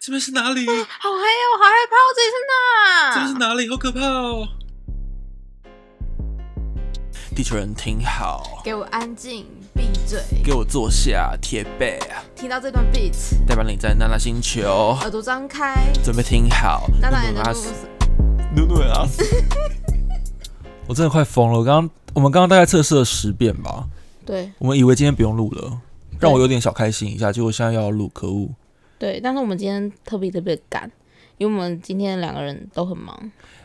这边是哪里？好黑哦，好害怕我，这里是哪？这边是哪里？好可怕哦！地球人听好，给我安静，闭嘴。给我坐下，贴背，听到这段 beat，代表你在娜娜星球，耳朵张开，准备听好。娜娜也阿斯，努努阿斯。我真的快疯了！我刚刚我们刚刚大概测试了十遍吧，对我们以为今天不用录了，让我有点小开心一下，结果现在又要录，可恶！对，但是我们今天特别特别赶，因为我们今天两个人都很忙。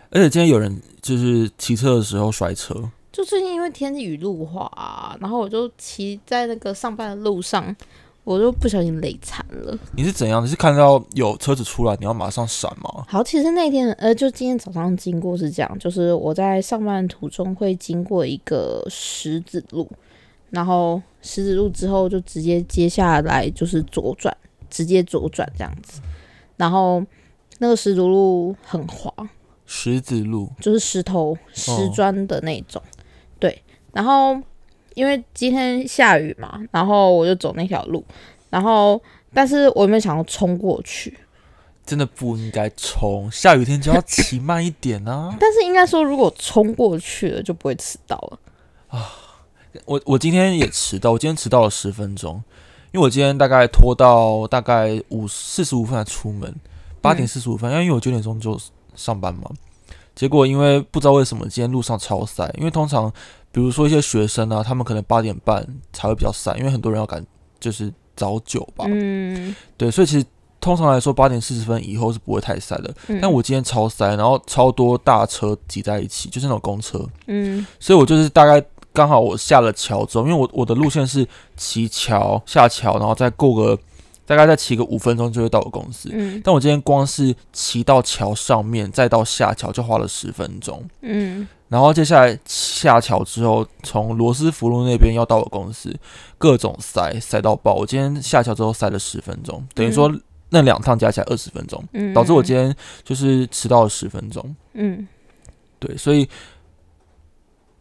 而且今天有人就是骑车的时候摔车，就最近因为天气雨路滑、啊，然后我就骑在那个上班的路上，我就不小心累惨了。你是怎样？你是看到有车子出来，你要马上闪吗？好，其实那天呃，就今天早上经过是这样，就是我在上班途中会经过一个十字路，然后十字路之后就直接接下来就是左转，直接左转这样子，然后那个石竹路很滑，石子路，就是石头石砖的那种，对。然后因为今天下雨嘛，然后我就走那条路，然后但是我有没有想要冲过去？真的不应该冲，下雨天就要骑慢一点啊！但是应该说，如果冲过去了，就不会迟到了啊。我我今天也迟到，我今天迟到了十分钟，因为我今天大概拖到大概五四十五分才出门，八点四十五分，因为我九点钟就上班嘛。结果因为不知道为什么今天路上超塞，因为通常比如说一些学生啊，他们可能八点半才会比较塞，因为很多人要赶就是早九吧，嗯，对，所以其实通常来说八点四十分以后是不会太塞的。嗯。但我今天超塞，然后超多大车挤在一起，就是那种公车，嗯。所以我就是大概刚好我下了桥之后，因为我我的路线是骑桥下桥，然后再过个大概再骑个五分钟就会到我公司。嗯但我今天光是骑到桥上面，再到下桥就花了十分钟，嗯然后接下来下桥之后，从罗斯福路那边要到我公司，各种塞塞到爆。我今天下桥之后塞了十分钟，等于说那两趟加起来二十分钟，嗯，导致我今天就是迟到了十分钟。嗯对，所以，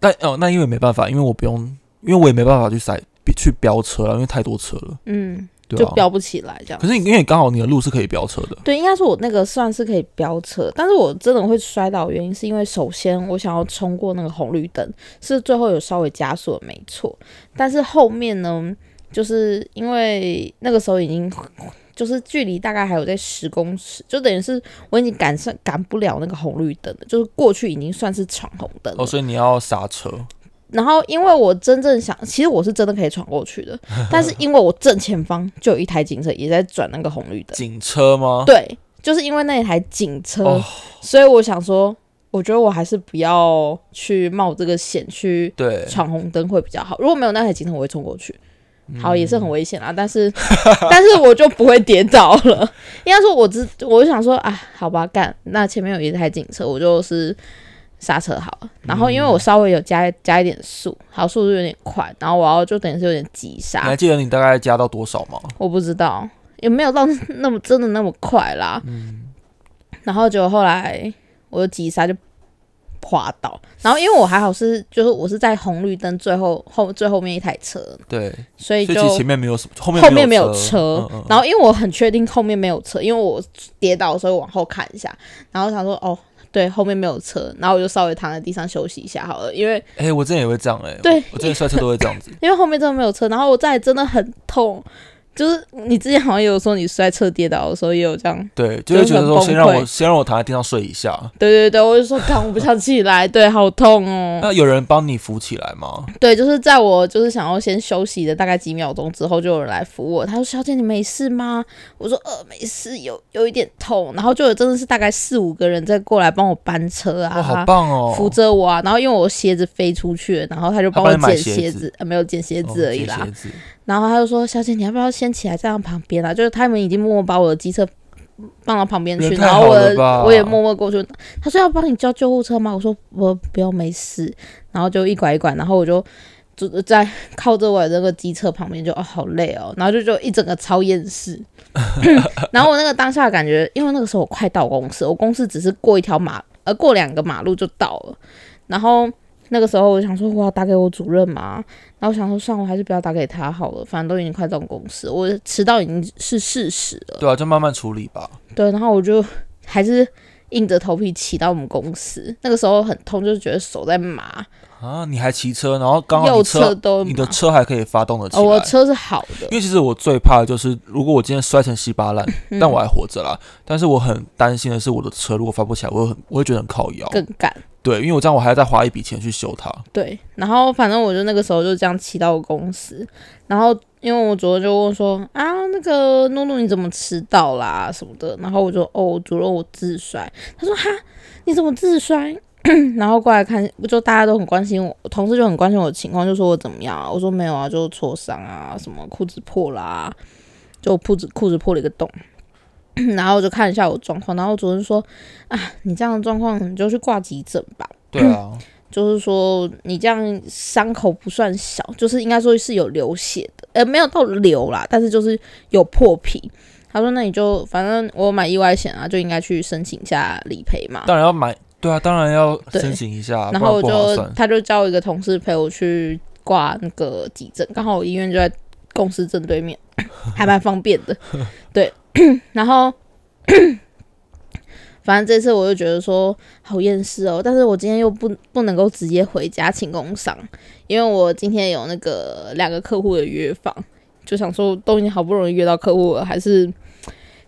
但哦，那因为没办法，因为我不用，因为我也没办法去塞去飙车了，因为太多车了，嗯，就飙不起来这样可。是你因为刚好你的路是可以飙车的，对，应该是我那个算是可以飙车，但是我真的会摔倒，原因是因为首先我想要冲过那个红绿灯，是最后有稍微加速了没错，但是后面呢，就是因为那个时候已经就是距离大概还有在十公尺，就等于是我已经赶上赶不了那个红绿灯了，就是过去已经算是闯红灯了。哦，所以你要刹车，然后因为我真正想，其实我是真的可以闯过去的，但是因为我正前方就有一台警车也在转那个红绿灯。警车吗？对，就是因为那一台警车，哦所以我想说，我觉得我还是不要去冒这个险去对，闯红灯会比较好。如果没有那台警车，我会冲过去。嗯好，也是很危险啊，但是 但是我就不会跌倒了。应该说我只，我就想说啊，好吧，干，那前面有一台警车，我就是刹车好了。然后因为我稍微有加加一点速，好速度有点快，然后我要就等于是有点急刹你刹还，记得你大概加到多少吗？我不知道也没有到那么真的那么快啦。嗯然后就后来我就急刹就滑倒，然后因为我还好是就是我是在红绿灯最后后最后面一台车，对，所以就前面没有什么，后面后面没有车，嗯嗯然后因为我很确定后面没有车，因为我跌倒的时候往后看一下，然后想说哦。对，后面没有车，然后我就稍微躺在地上休息一下好了，因为哎、我之前也会这样哎、对。我之前摔车都会这样子，因为后面真的没有车，然后我再来真的很痛，就是你之前好像也有说你摔车跌倒的时候也有这样，对，就会觉得说先让我先让我躺在地上睡一下。对对对，我就说干我不想起来，对，好痛哦，那有人帮你扶起来吗？对，就是在我就是想要先休息的大概几秒钟之后，就有人来扶我。他说：“小姐，你没事吗？”我说：“呃，没事，有有一点痛。”然后就有真的是大概四五个人在过来帮我搬车哇，好啊，棒哦！扶着我啊。然后因为我鞋子飞出去了，然后他就帮我捡鞋鞋子呃，没有捡鞋哦子而已啦。然后他就说：“小姐，你要不要先起来站到旁边啊？”就是他们已经默默把我的机车放到旁边去，然后我我也默默过去。他说要帮你叫救护车吗？我说我不要，没事。然后就一拐一拐，然后我就就在靠着我的那个机车旁边就，哦好累哦，然后就就一整个超厌世。然后我那个当下感觉，因为那个时候我快到公司，我公司只是过一条马呃过两个马路就到了，然后。那个时候我想说我要打给我主任嘛，然后我想说，算了，我还是不要打给他好了，反正都已经快到公司，我迟到已经是事实了。对啊，就慢慢处理吧。对，然后我就还是硬着头皮骑到我们公司，那个时候很痛，就是觉得手在麻，啊，你还骑车，然后刚好右你车侧都你的。车还可以发动的起哦，我的。车是好的因，为其实我最怕的就是，如果我今天摔成稀巴烂，嗯但我还活着啦。但是我很担心的是，我的车如果发不起来，我会很我会觉得很靠腰。更赶。对，因为我这样我还要再花一笔钱去修它。对，然后反正我就那个时候就这样骑到我公司，然后因为我主任就问说啊，那个诺诺你怎么迟到啦什么的，然后我就哦，主任我自摔，他说哈你怎么自摔？然后过来看，就大家都很关心我，同事就很关心我的情况，就说我怎么样？我说没有啊，就挫伤啊，什么裤子破啦、就裤子裤子破了一个洞。然后我就看一下我状况，然后主任说啊，你这样的状况你就去挂急诊吧。对啊，就是说你这样伤口不算小，就是应该说是有流血的，呃，没有到流啦，但是就是有破皮。他说那你就反正我买意外险啊，就应该去申请一下理赔嘛。当然要买，对啊，当然要申请一下，然后我就。他就叫一个同事陪我去挂那个急诊，刚好我医院就在公司正对面，还蛮方便的。对，然后反正这次我就觉得说好厌世哦，但是我今天又不不能够直接回家请工伤，因为我今天有那个两个客户的约访，就想说都已经好不容易约到客户了，还是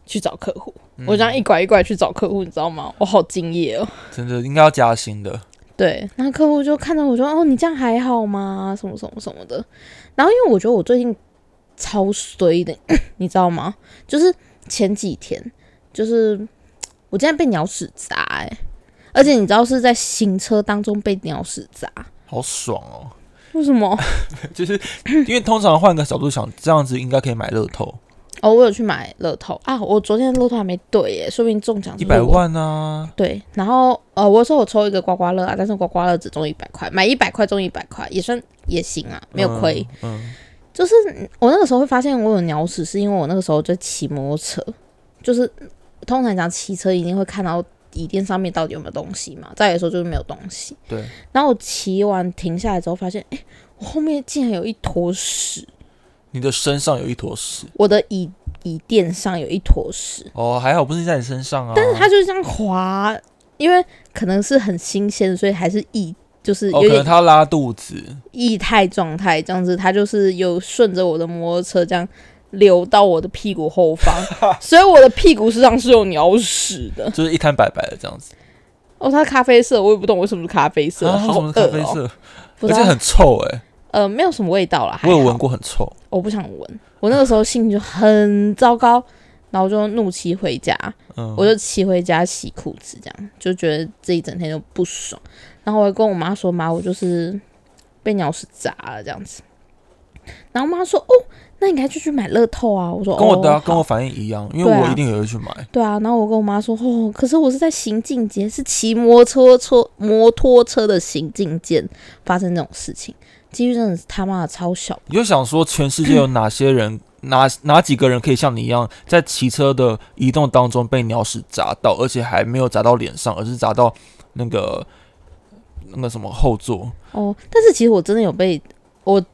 去找客户。我这样一拐一拐去找客户，你知道吗？我好敬业哦。真的应该要加薪的。对，然后客户就看到我说：“哦，你这样还好吗？什么什么什么的。”然后因为我觉得我最近超衰的，你知道吗？就是前几天，就是我竟然被鸟屎砸、欸，而且你知道是在行车当中被鸟屎砸，好爽哦！为什么？就是因为通常换个角度想，这样子应该可以买乐透，哦，我有去买乐透啊，我昨天的乐透还没对耶，说不定中奖。一百万啊！对，然后呃，我说我抽一个刮刮乐啊，但是刮刮乐只中一百块，买一百块中一百块也算也行啊，没有亏。嗯。嗯，就是我那个时候会发现我有鸟屎，是因为我那个时候在骑摩托车，就是通常讲骑车一定会看到椅垫上面到底有没有东西嘛，再来说就是没有东西。对，然后我骑完停下来之后，发现哎、诶我后面竟然有一坨屎，你的身上有一坨屎我的椅椅垫上有一坨屎，哦，还好不是在你身上啊。但是它就是这样滑，因为可能是很新鲜，所以还是液。就是哦，有点他拉肚子，液态状态这样子，他就是有顺着我的摩托车这样流到我的屁股后方，所以我的屁股实际上是有鸟屎的。就是一滩白白的这样子。哦，它咖啡色，我也不懂为什么是咖啡色，啊，好什么咖啡色，而且很臭哎、呃没有什么味道啦，还我有闻，过很臭。我不想闻。我那个时候心情就很糟糕，然后就怒骑回家，嗯，我就骑回家洗裤子，这样就觉得这一整天就不爽。然后我还跟我妈说：“妈，我就是被鸟屎砸了这样子。”然后我妈说：“哦，那你该就去买乐透啊。”我说：“跟我的、啊哦、跟我反应一样，因为我一定也会去买。对啊。”然后我跟我妈说：“哦，可是我是在行进间，是骑摩托车摩托车的行进间发生这种事情，几率真的是他妈的超小。你就想说，全世界有哪些人，哪哪几个人可以像你一样，在骑车的移动当中被鸟屎砸到，而且还没有砸到脸上，而是砸到那个那个什么后座？哦，但是其实我真的有被我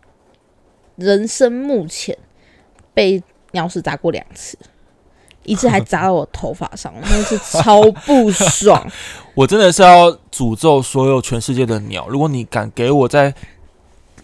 人生目前被鸟屎砸过两次，一次还砸到我头发上，那是超不爽。我真的是要诅咒所有全世界的鸟，如果你敢给我在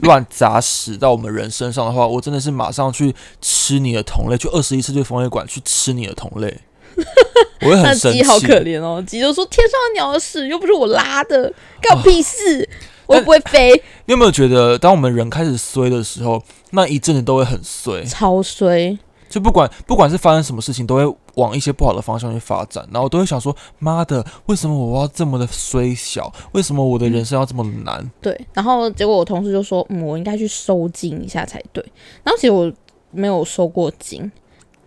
乱砸屎到我们人身上的话，我真的是马上去吃你的同类，去二十一世纪风月馆去吃你的同类。我会那很生气。鸡好可怜哦，鸡就说天上的鸟的屎又不是我拉的，干我屁事，我又不会飞，你有没有觉得，当我们人开始衰的时候，那一阵子都会很衰？超衰。就不管不管是发生什么事情，都会往一些不好的方向去发展，然后都会想说：妈的，为什么我要这么的衰小？为什么我的人生要这么难？对，然后结果我同事就说，嗯，我应该去收精一下才对。然后其实我没有收过金，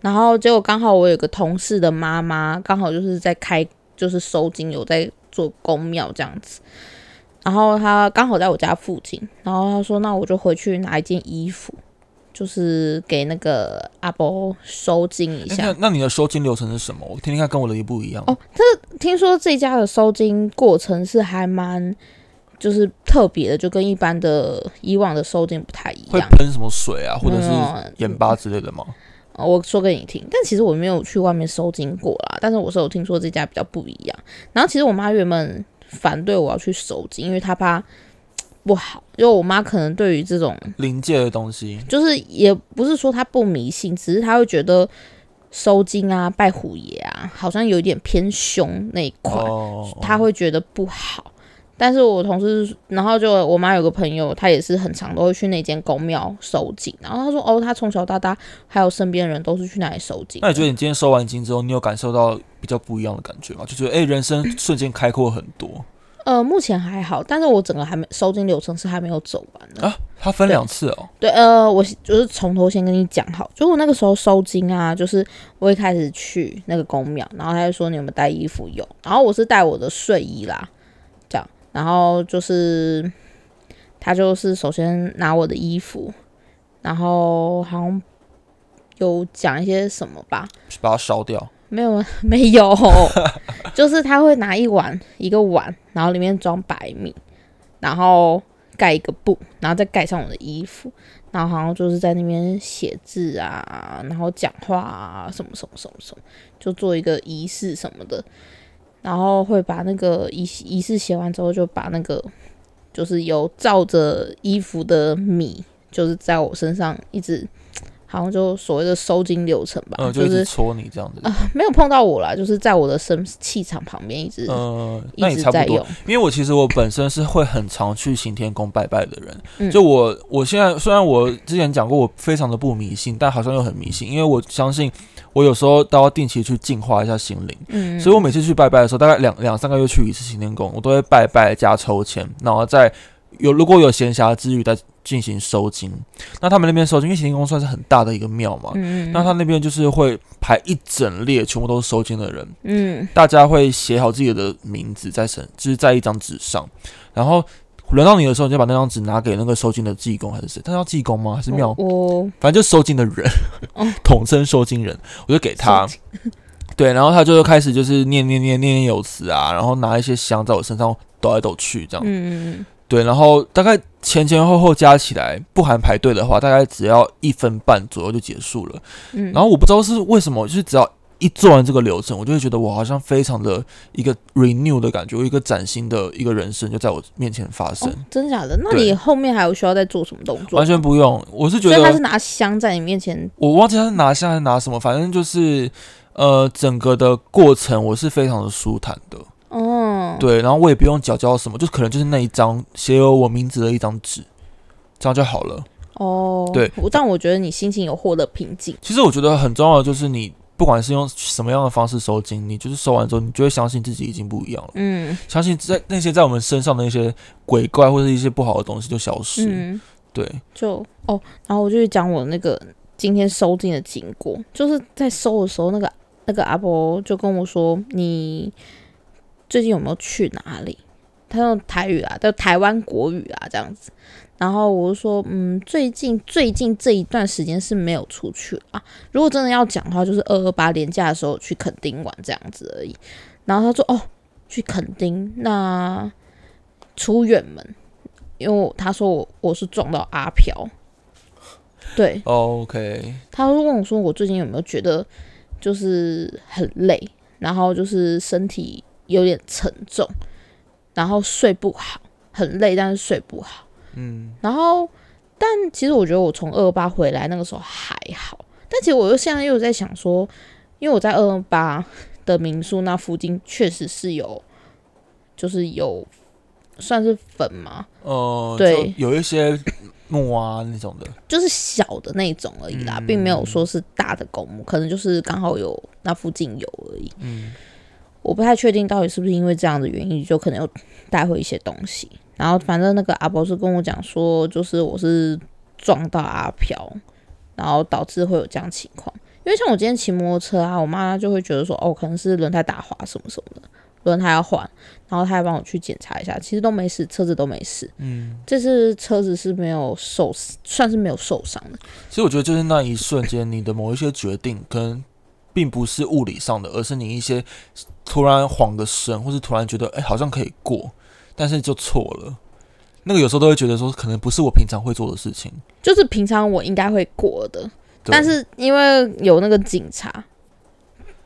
然后结果刚好我有个同事的妈妈，刚好就是在开，就是收金，有在做公庙这样子。然后她刚好在我家附近，然后她说，那我就回去拿一件衣服，就是给那个阿伯收金一下诶那。那你的收金流程是什么？我听听看，跟我的一不一样。哦，听说这家的收金过程是还蛮就是特别的，就跟一般的以往的收金不太一样。会喷什么水啊，或者是嗯盐巴之类的吗？呃我说给你听，但其实我没有去外面收金过啦，但是我是有听说这家比较不一样。然后其实我妈原本反对我要去收金，因为她怕不好，因为我妈可能对于这种临界的东西，就是也不是说她不迷信，只是她会觉得收金啊、拜虎爷啊，好像有一点偏凶那一块。哦，他会觉得不好。但是我同事，然后就我妈有个朋友，她也是很常都会去那间公庙收金。然后她说，哦，她从小到大还有身边人都是去那里收金。那你觉得你今天收完金之后，你有感受到比较不一样的感觉吗？就觉得哎、诶人生瞬间开阔很多呃，目前还好，但是我整个还没收金流程是还没有走完的。啊？它分两次哦，对，呃，我就是从头先跟你讲好，就我那个时候收金啊，就是我一开始去那个公庙，然后他就说你有没有带衣服？有，然后我是带我的睡衣啦，然后就是他就是首先拿我的衣服，然后好像有讲一些什么吧，去把它烧掉。没有 没有，就是他会拿一碗一个碗，然后里面装白米，然后盖一个布，然后再盖上我的衣服，然后好像就是在那边写字啊，然后讲话啊，什么什么什么什么，就做一个仪式什么的，然后会把那个仪仪式写完之后，就把那个就是有罩着衣服的米，就是在我身上一直。好像就所谓的收金流程吧，嗯，就就一直戳你这样子啊。没有碰到我啦，就是在我的身气场旁边一直、嗯，一那也差不多。因为我其实我本身是会很常去行天宫拜拜的人，嗯就我我现在虽然我之前讲过我非常的不迷信，但好像又很迷信，因为我相信我有时候都要定期去净化一下心灵，嗯，所以我每次去拜拜的时候，大概两两三个月去一次行天宫，我都会拜拜加抽签，然后再有如果有闲暇之余再进行收金。那他们那边收金，因为行天宫算是很大的一个庙嘛，嗯那他那边就是会排一整列，全部都是收金的人，嗯大家会写好自己的名字在身，就是在一张纸上，然后轮到你的时候，你就把那张纸拿给那个收金的济公还是谁？他叫济公吗？还是庙？哦反正就收金的人，哦统称收金人，我就给他。对，然后他就开始就是念念念念念有词啊，然后拿一些香在我身上抖来抖去这样。嗯嗯对，然后大概前前后后加起来，不含排队的话，大概只要一分半左右就结束了。嗯，然后我不知道是为什么，就是只要一做完这个流程，我就会觉得我好像非常的一个 renew 的感觉，我一个崭新的一个人生就在我面前发生。哦，真假的？那你后面还有需要再做什么动作？完全不用，我是觉得所以他是拿香在你面前，我忘记他是拿香还是拿什么，反正就是呃整个的过程我是非常的舒坦的，哦，对，然后我也不用缴交什么，就可能就是那一张写有我名字的一张纸，这样就好了。哦，对，但我觉得你心情有获得平静，其实我觉得很重要的就是你不管是用什么样的方式收金，你就是收完之后，你就会相信自己已经不一样了。嗯。相信在那些在我们身上的一些鬼怪或者一些不好的东西就消失。嗯，对，就哦，然后我就去讲我那个今天收金的经过，就是在收的时候，那个那个阿伯就跟我说：“你最近有没有去哪里？”他用台语啊，就台湾国语啊这样子。然后我就说：“嗯，最近最近这一段时间是没有出去啊。如果真的要讲的话，就是二二八年假的时候去垦丁玩这样子而已。”然后他说：“哦，去垦丁，那出远门。”因为他说我我是撞到阿飘，对，OK，他会问我说我最近有没有觉得就是很累，然后就是身体有点沉重，然后睡不好，很累，但是睡不好，嗯，然后但其实我觉得我从二二八回来那个时候还好，但其实我又现在又在想说，因为我在二二八的民宿那附近确实是有，就是有算是粉嘛，呃，对。有一些木啊那种的，就是小的那种而已啦，嗯。并没有说是大的公墓，可能就是刚好有那附近有而已。嗯，我不太确定到底是不是因为这样的原因，就可能又带回一些东西。然后反正那个阿伯是跟我讲说，就是我是撞到阿飘，然后导致会有这样情况。因为像我今天骑摩托车啊，我妈就会觉得说，哦，可能是轮胎打滑什么什么的，轮胎要换，然后她还帮我去检查一下，其实都没事，车子都没事。嗯，这次车子是没有受，算是没有受伤的。其实我觉得就是那一瞬间，你的某一些决定，可能并不是物理上的，而是你一些突然晃个神，或是突然觉得哎、好像可以过，但是就错了。那个有时候都会觉得说，可能不是我平常会做的事情。就是平常我应该会过的，但是因为有那个警察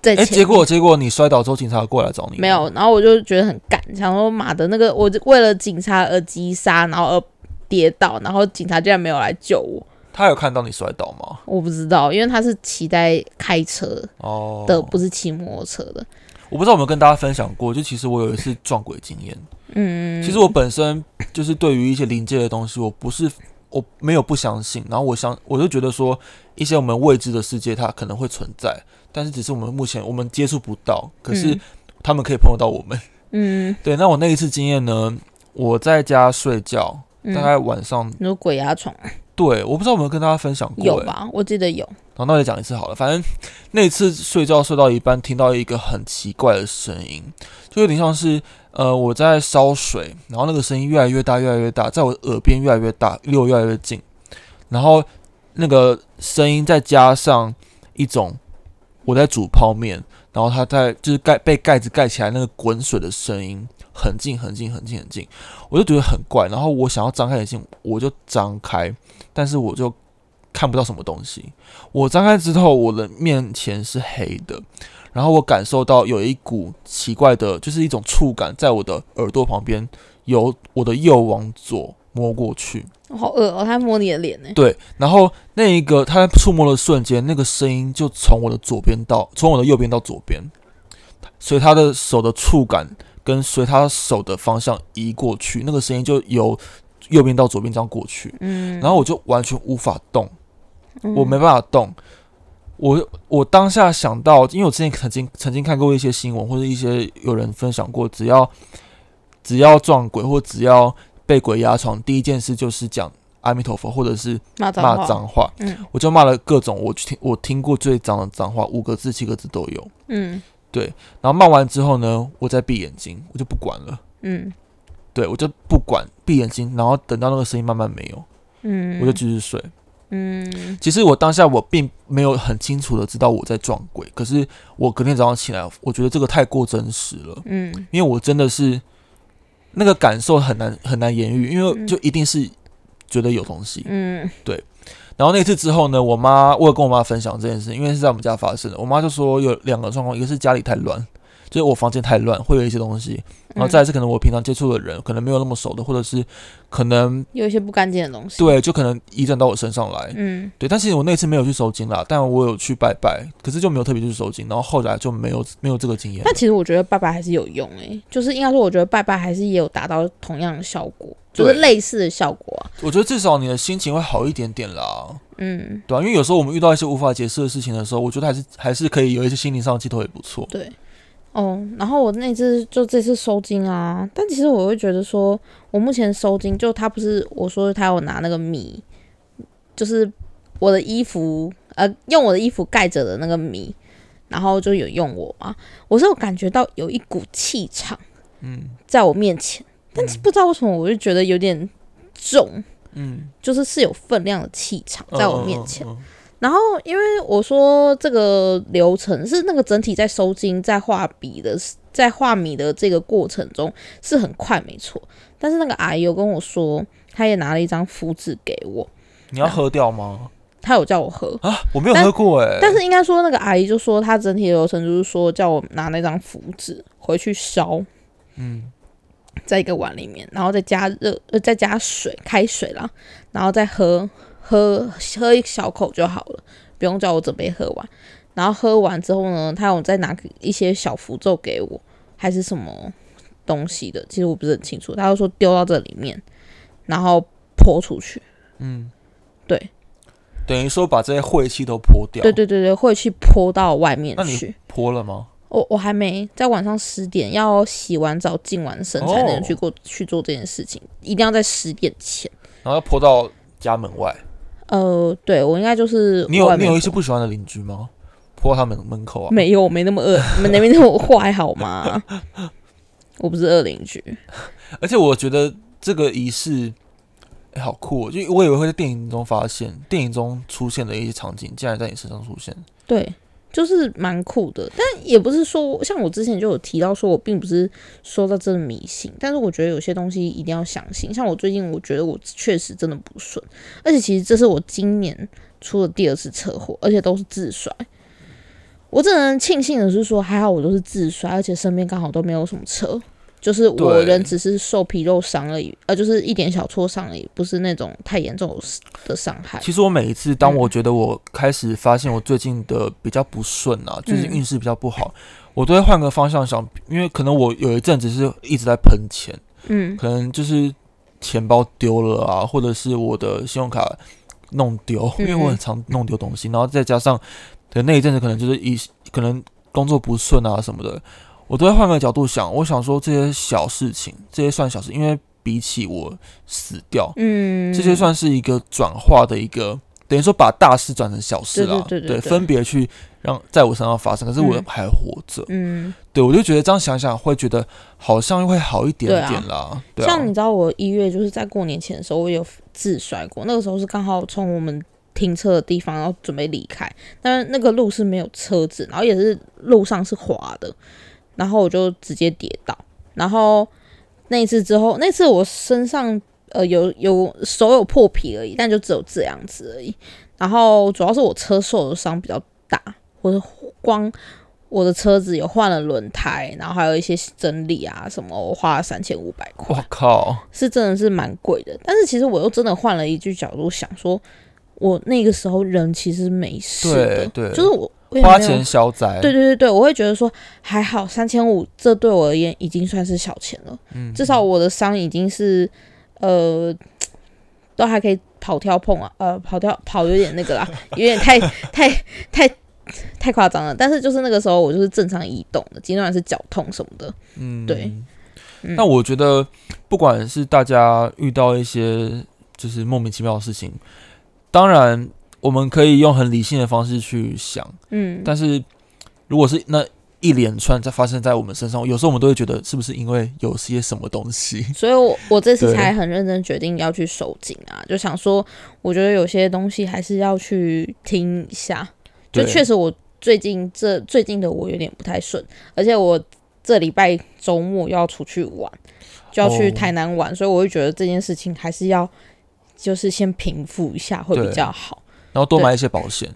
在哎、结果结果你摔倒之后，警察过来找你没？有，然后我就觉得很干，想说妈的那个，我就为了警察而击杀，然后而跌倒，然后警察竟然没有来救我，他有看到你摔倒吗？我不知道，因为他是骑在开车哦，的，不是骑摩托车的。我不知道有没有跟大家分享过，就其实我有一次撞鬼经验。嗯，其实我本身就是对于一些临界的东西，我不是我没有不相信，然后我相我就觉得说一些我们未知的世界它可能会存在，但是只是我们目前我们接触不到，可是嗯他们可以碰得到我们。嗯，对，那我那一次经验呢，我在家睡觉，嗯大概晚上，你说鬼压床对，我不知道有没有跟大家分享过、欸有吧？我记得有，好，那我再讲一次好了。反正那次睡觉睡到一半，听到一个很奇怪的声音，就有点像是呃我在烧水，然后那个声音越来越大，越来越大，在我耳边越来越大，离我越来越近。然后那个声音再加上一种我在煮泡面，然后它在就是盖被盖子盖起来那个滚水的声音，很近很近很近很近，我就觉得很怪。然后我想要张开眼睛，我就张开，但是我就看不到什么东西。我张开之后，我的面前是黑的，然后我感受到有一股奇怪的，就是一种触感，在我的耳朵旁边，由我的右往左摸过去。好恶哦，他摸你的脸呢。对，然后那一个他在触摸的瞬间，那个声音就从我的左边到从我的右边到左边，所以他的手的触感跟随他手的方向移过去，那个声音就由右边到左边这样过去，嗯，然后我就完全无法动。嗯我没办法动。我我当下想到，因为我之前曾经曾经看过一些新闻，或者一些有人分享过，只要只要撞鬼或只要被鬼压床，第一件事就是讲阿弥陀佛，或者是骂骂脏话，脏话。嗯我就骂了各种我听我听过最脏的脏话，五个字、七个字都有。嗯然后骂完之后呢，我再闭眼睛，我就不管了。嗯对我就不管，闭眼睛，然后等到那个声音慢慢没有，嗯，我就继续睡。嗯其实我当下我并没有很清楚的知道我在撞鬼，可是我隔天早上起来，我觉得这个太过真实了，嗯因为我真的是那个感受很难很难言喻，因为就一定是觉得有东西。嗯然后那次之后呢，我妈我有跟我妈分享这件事，因为是在我们家发生的，我妈就说有两个状况，一个是家里太乱。就是我房间太乱，会有一些东西，然后再来是可能我平常接触的人可能没有那么熟的，或者是可能有一些不干净的东西。，对，就可能移转到我身上来，嗯对，但是我那次没有去收金啦，但我有去拜拜，可是就没有特别去收金，然后后来就没有没有这个经验。但其实我觉得拜拜还是有用诶、就是应该说，我觉得拜拜还是也有达到同样的效果，就是类似的效果啊。我觉得至少你的心情会好一点点啦，嗯，对啊，因为有时候我们遇到一些无法解释的事情的时候，我觉得还是还是可以有一些心灵上的寄托也不错。对。哦，然后我那次就这次收金啊，但其实我会觉得说，我目前收金就他不是我说他有拿那个米，就是我的衣服，呃，用我的衣服盖着的那个米，然后就有用我嘛，我是有感觉到有一股气场嗯在我面前，但是不知道为什么我就觉得有点重，嗯，就是是有分量的气场在我面前。然后，因为我说这个流程是那个整体在收金、在画笔的、在画米的这个过程中是很快，没错。但是那个阿姨有跟我说，她也拿了一张符纸给我，你要喝掉吗？她有叫我喝。啊，我没有喝过哎、但是应该说，那个阿姨就说她整体的流程就是说，叫我拿那张符纸回去烧，嗯在一个碗里面，然后再加热，呃，再加水，开水啦，然后再喝，喝喝一小口就好了，不用叫我准备喝完。然后喝完之后呢，他有再拿一些小符咒给我，还是什么东西的，其实我不是很清楚。他就说丢到这里面，然后泼出去。嗯，对，等于说把这些晦气都泼掉。对对对对，晦气泼到外面去。泼了吗？我我还没在晚上十点要洗完澡、净完身才能哦去过、去做这件事情，一定要在十点前。然后要泼到家门外。呃，对我应该就是你有你有一些不喜欢的邻居吗？泼他们门口啊？没有，没那么恶，你们那边那么坏好吗？我不是恶邻居，而且我觉得这个仪式，哎、好酷、哦！就我以为会在电影中发现，电影中出现的一些场景，竟然在你身上出现。对，就是蛮酷的。但也不是说像我之前就有提到说，我并不是说到真的迷信，但是我觉得有些东西一定要相信。像我最近，我觉得我确实真的不顺，而且其实这是我今年出的第二次车祸，而且都是自摔。我只能庆幸的是说，还好我都是自摔，而且身边刚好都没有什么车。就是我人只是受皮肉伤而已，呃，就是一点小挫伤而已，不是那种太严重的伤害。其实我每一次当我觉得我开始发现我最近的比较不顺啊，就是运势比较不好，我都会换个方向想，因为可能我有一阵子是一直在喷钱，嗯，可能就是钱包丢了啊，或者是我的信用卡弄丢，因为我很常弄丢东西，然后再加上的那一阵子可能就是一可能工作不顺啊什么的。我都会换个角度想，我想说这些小事情，这些算小事，因为比起我死掉，嗯，这些算是一个转化的一个，等于说把大事转成小事了，对对对，分别去让在我身上发生，可是我还活着，嗯，对我就觉得这样想想会觉得好像会好一点点啦。像你知道，我一月就是在过年前的时候，我有自摔过，那个时候是刚好从我们停车的地方，然后准备离开，但是那个路是没有车子，然后也是路上是滑的。然后我就直接跌倒，然后那一次之后，那次我身上呃有有手有破皮而已，但就只有这样子而已。然后主要是我车受的伤比较大，或者光我的车子有换了轮胎，然后还有一些整理啊什么，我花了三千五百块。我靠，是真的是蛮贵的。但是其实我又真的换了一句角度想说，我那个时候人其实没事的，对，就是我。花钱消灾，对对对对，我会觉得说还好，三千五这对我而言已经算是小钱了。嗯，至少我的伤已经是呃，都还可以跑跳碰啊，呃，跑跳跑有点那个啦，有点太太太太夸张了。但是就是那个时候我就是正常移动的，尽管是脚痛什么的。嗯，对。那我觉得不管是大家遇到一些就是莫名其妙的事情，当然。我们可以用很理性的方式去想，嗯，但是如果是那一连串在发生在我们身上，有时候我们都会觉得是不是因为有些什么东西？所以，我我这次才很认真决定要去收紧啊，就想说，我觉得有些东西还是要去听一下。就确实，我最近这最近的我有点不太顺，而且我这礼拜周末要出去玩，就要去台南玩，所以我会觉得这件事情还是要就是先平复一下会比较好。然后多买一些保险，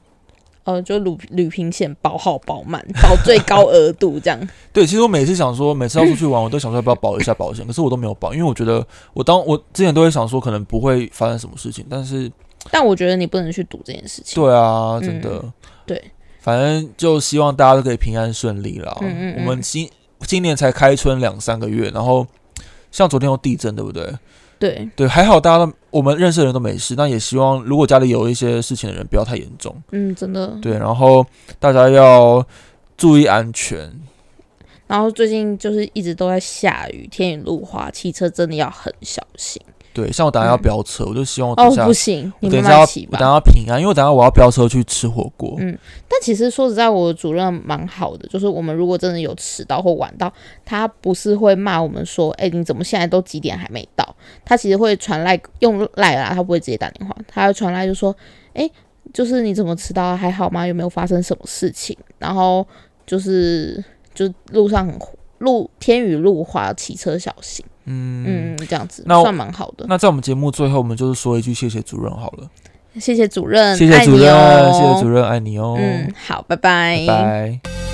呃，就旅旅平险保好保满，保最高额度这样。对，其实我每次想说，每次要出去玩，我都想说要不要保一下保险，可是我都没有保，因为我觉得我当我之前都会想说，可能不会发生什么事情，但是，但我觉得你不能去赌这件事情。对啊，真的。对，反正就希望大家都可以平安顺利啦。嗯嗯。我们今今年才开春两三个月，然后像昨天有地震，对不对？对对，还好大家都我们认识的人都没事，但也希望如果家里有一些事情的人不要太严重。嗯，真的。对，然后大家要注意安全。然后最近就是一直都在下雨，天雨路滑，骑车真的要很小心。对，像我等下要飙车，我就希望等下不行，你等下要等下平安，因为我等下我要飙车去吃火锅。嗯，但其实说实在，我主任蛮好的，就是我们如果真的有迟到或晚到，他不是会骂我们说，哎，你怎么现在都几点还没到？他其实会传来用赖啦，他不会直接打电话，他会传来就说，哎，就是你怎么迟到？还好吗？有没有发生什么事情？然后就是就路上很路天雨路滑，骑车小心。嗯嗯，这样子那算蛮好的。那在我们节目最后，我们就是说一句谢谢主任好了。谢谢主任，谢谢主任，谢谢主任，爱你哦。嗯，好，拜拜，拜拜。